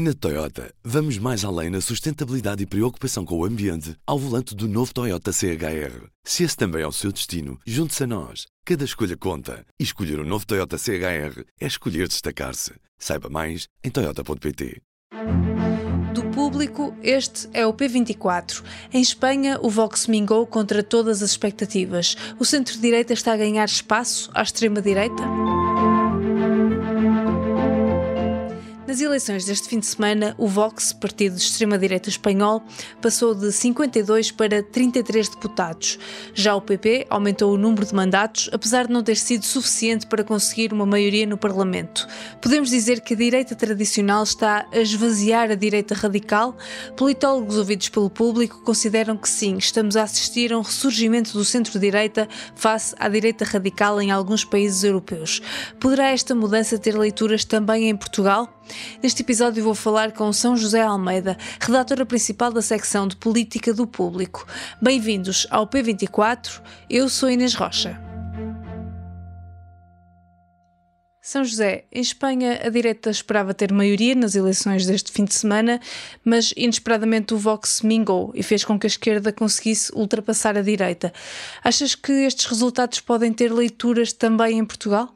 Na Toyota, vamos mais além na sustentabilidade e preocupação com o ambiente ao volante do novo Toyota CHR. Se esse também é o seu destino, junte-se a nós. Cada escolha conta. E escolher o um novo Toyota CHR é escolher destacar-se. Saiba mais em Toyota.pt. Do público, este é o P24. Em Espanha, o Vox mingou contra todas as expectativas. O centro-direita está a ganhar espaço à extrema-direita? Nas eleições deste fim de semana, o Vox, partido de extrema-direita espanhol, passou de 52 para 33 deputados. Já o PP aumentou o número de mandatos, apesar de não ter sido suficiente para conseguir uma maioria no Parlamento. Podemos dizer que a direita tradicional está a esvaziar a direita radical? Politólogos ouvidos pelo público consideram que sim, estamos a assistir a um ressurgimento do centro-direita face à direita radical em alguns países europeus. Poderá esta mudança ter leituras também em Portugal? Neste episódio vou falar com São José Almeida, redatora principal da secção de Política do Público. Bem-vindos ao P24, eu sou Inês Rocha. São José, em Espanha a direita esperava ter maioria nas eleições deste fim de semana, mas inesperadamente o Vox mingou e fez com que a esquerda conseguisse ultrapassar a direita. Achas que estes resultados podem ter leituras também em Portugal?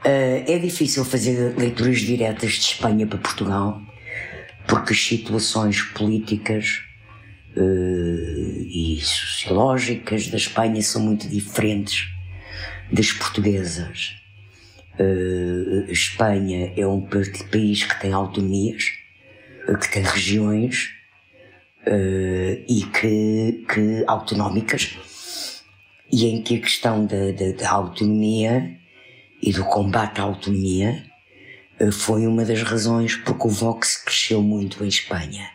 Uh, é difícil fazer leituras diretas de Espanha para Portugal, porque as situações políticas uh, e sociológicas da Espanha são muito diferentes das portuguesas. Uh, Espanha é um país que tem autonomias, que tem regiões e que, que autonómicas, e em que a questão da autonomia e do combate à autonomia eh, foi uma das razões porque o Vox cresceu muito em Espanha.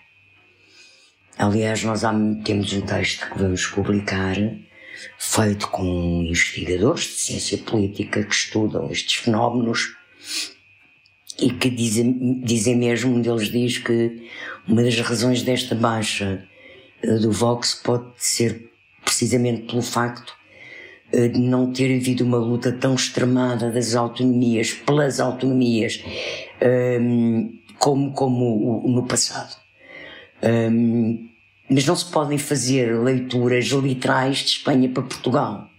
Aliás, nós temos um texto que vamos publicar feito com investigadores de ciência política que estudam estes fenómenos e que dizem, dizem mesmo, um deles diz que uma das razões desta baixa eh, do Vox pode ser precisamente pelo facto de não ter havido uma luta tão extremada das autonomias, pelas autonomias, um, ehm, como, como no passado. Um, ehm, mas não se podem fazer leituras literais de Espanha para Portugal.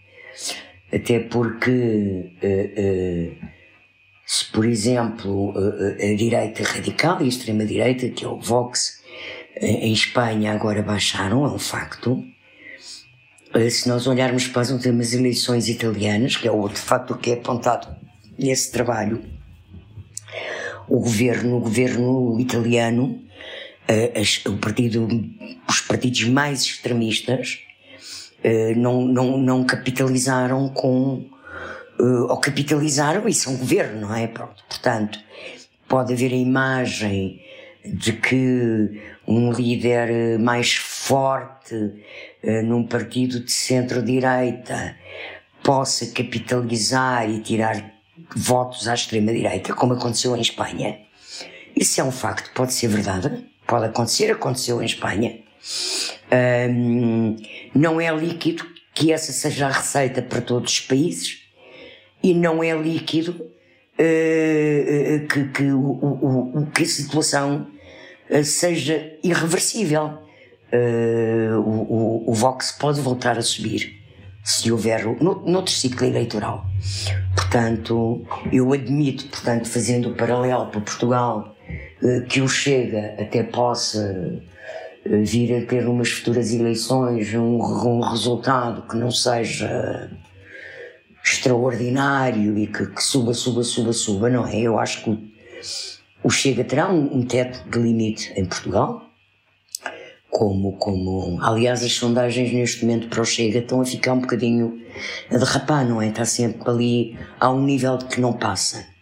Até porque, uh, uh, se por exemplo uh, a direita radical e a extrema-direita, que é o Vox, em Espanha agora baixaram, é um facto, eh, se nós olharmos para as últimas eleições italianas, que é o outro fato que é apontado nesse trabalho, o governo, o governo italiano, eh, o partido, os partidos mais extremistas eh, não, não, não capitalizaram com ou capitalizaram e são governo, não é? Pronto. Portanto, pode haver a imagem de que um líder mais forte uh, num partido de centro-direita possa capitalizar e tirar votos à extrema-direita, como aconteceu em Espanha. Isso é um facto, pode ser verdade, pode acontecer, aconteceu em Espanha. Um, não é líquido que essa seja a receita para todos os países e não é líquido uh, que, que, o, o, o, que a situação seja irreversível uh, o, o, o, Vox pode voltar a subir se houver no, noutro ciclo eleitoral. Portanto, eu admito, portanto, fazendo o paralelo para Portugal, uh, que o Chega até possa vir a ter umas futuras eleições um, um resultado que não seja extraordinário e que, que, suba, suba, suba, suba, não é? Eu acho que o, Chega terá um, um teto de limite em Portugal, como, como, aliás, as sondagens neste momento para o Chega estão a ficar um bocadinho a derrapar, não é? Está sempre ali a um nível de que não passa.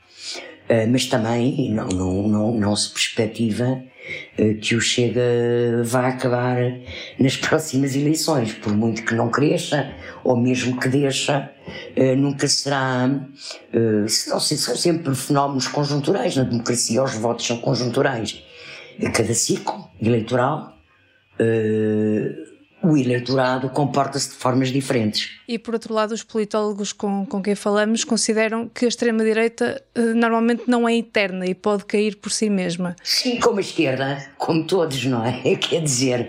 Uh, mas também não, não, não, não se perspectiva uh, que o Chega vá acabar nas próximas eleições, por muito que não cresça, ou mesmo que deixa, uh, nunca será. Uh, são, são sempre fenómenos conjunturais na democracia, os votos são conjunturais. Cada ciclo eleitoral o eleitorado comporta-se de formas diferentes. E por outro lado, os politólogos com, com quem falamos consideram que a extrema-direita eh, normalmente não é eterna e pode cair por si mesma. Sim, como a esquerda, como todos, não é? Quer dizer,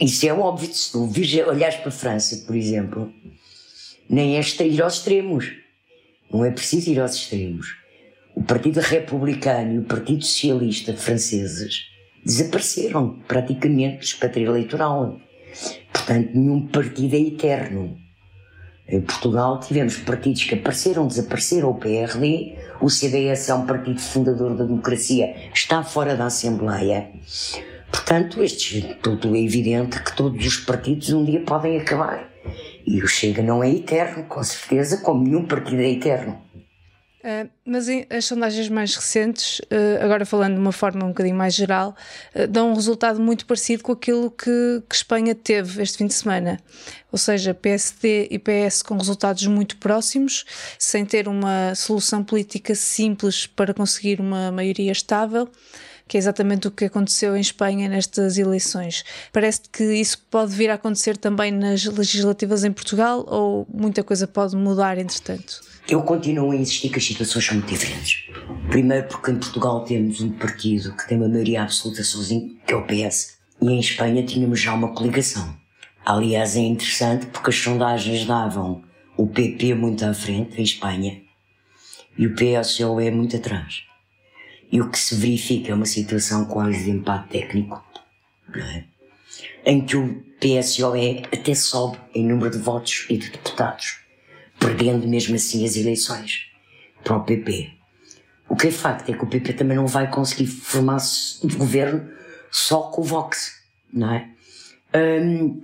isso é óbvio. Se tu olhares para a França, por exemplo, nem é ir aos extremos. Não é preciso ir aos extremos. O Partido Republicano e o Partido Socialista franceses desapareceram praticamente do espectro eleitoral. Portanto, nenhum partido é eterno. Em Portugal tivemos partidos que apareceram, desapareceram, o PRD, o CDS é um partido fundador da democracia, está fora da Assembleia. Portanto, estes, tudo é evidente que todos os partidos um dia podem acabar. E o Chega não é eterno, com certeza, como nenhum partido é eterno. Uh, mas as sondagens mais recentes, uh, agora falando de uma forma um bocadinho mais geral, uh, dão um resultado muito parecido com aquilo que, que, Espanha teve este fim de semana. Ou seja, PSD e PS com resultados muito próximos, sem ter uma solução política simples para conseguir uma maioria estável que é exatamente o que aconteceu em Espanha nestas eleições. Parece que isso pode vir a acontecer também nas legislativas em Portugal ou muita coisa pode mudar entretanto? Eu continuo a insistir que as situações são muito diferentes. Primeiro, porque em Portugal temos um partido que tem uma maioria absoluta sozinho, que é o PS, e em Espanha tínhamos já uma coligação. Aliás, é interessante porque as sondagens davam o PP muito à frente, em Espanha, e o PSOE muito atrás. E o que se verifica é uma situação quase de empate técnico, é? em que o PSOE até sobe em número de votos e de deputados, perdendo mesmo assim as eleições para o PP. O que é facto é que o PP também não vai conseguir formar-se de governo só com o Vox, não é? Um,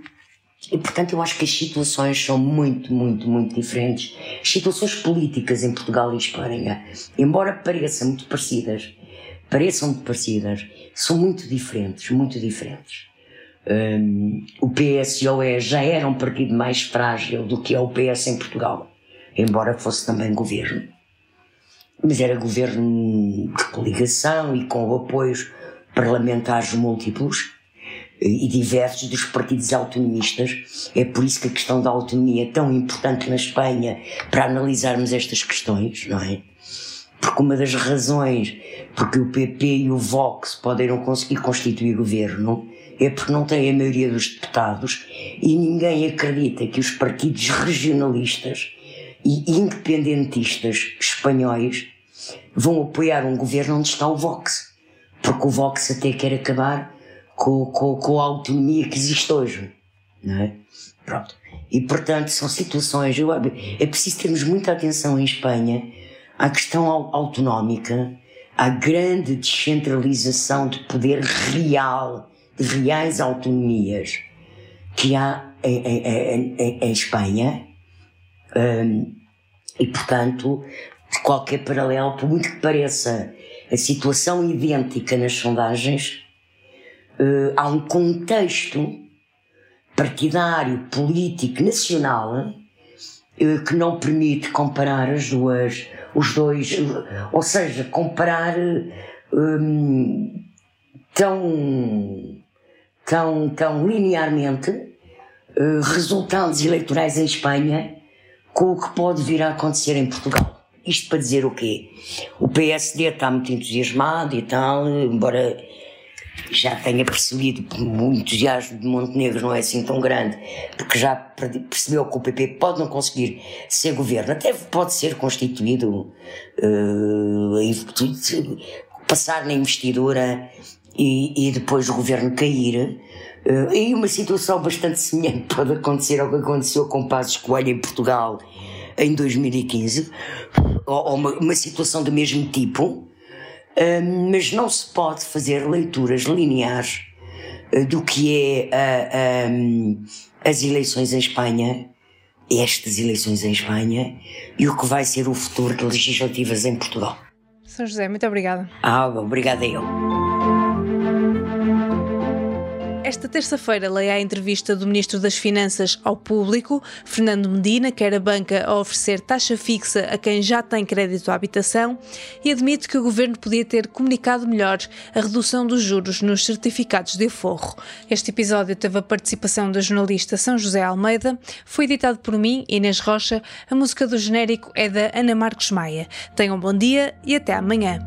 e portanto eu acho que as situações são muito, muito, muito diferentes. As situações políticas em Portugal e Espanha, embora pareçam muito parecidas, pareçam muito parecidas, são muito diferentes, muito diferentes. Um, o PSOE já era um partido mais frágil do que é o PS em Portugal, embora fosse também governo. Mas era governo de coligação e com apoios parlamentares múltiplos e diversos dos partidos autonomistas. É por isso que a questão da autonomia é tão importante na Espanha para analisarmos estas questões, não é? Porque uma das razões porque o PP e o Vox podem não conseguir constituir governo é porque não têm a maioria dos deputados e ninguém acredita que os partidos regionalistas e independentistas espanhóis vão apoiar um governo onde está o Vox. Porque o Vox até quer acabar com, com, com a autonomia que existe hoje. Não é? Pronto. E portanto são situações. Eu, é preciso termos muita atenção em Espanha à questão autonómica, à grande descentralização de poder real, reais autonomias que há em, em, em, em Espanha. Um, e, portanto, qualquer paralelo, por muito que pareça a situação idêntica nas sondagens, uh, há um contexto partidário, político, nacional, uh, que não permite comparar as duas os dois, ou seja, comparar hum, tão, tão, tão linearmente uh, resultados eleitorais em Espanha com o que pode vir a acontecer em Portugal. Isto para dizer o quê? O PSD está muito entusiasmado e tal, embora já tenha percebido que o entusiasmo de Montenegro não é assim tão grande, porque já percebeu que o PP pode não conseguir ser governo, até pode ser constituído, uh, passar na investidura e, e, depois o governo cair. Uh, e uma situação bastante semelhante pode acontecer ao que aconteceu com Passos Coelho em Portugal em 2015, ou, ou uma, uma situação do mesmo tipo mas não se pode fazer leituras lineares uh, do que é uh, um, as eleições em Espanha, estas eleições em Espanha, e o que vai ser o futuro de legislativas em Portugal. São José, muito obrigada. Ah, obrigada eu. Esta terça-feira leia a entrevista do Ministro das Finanças ao público. Fernando Medina quer a banca a oferecer taxa fixa a quem já tem crédito à habitação e admite que o governo podia ter comunicado melhor a redução dos juros nos certificados de aforro. Este episódio teve a participação da jornalista São José Almeida, foi editado por mim, Inês Rocha. A música do genérico é da Ana Marcos Maia. Tenham um bom dia e até amanhã.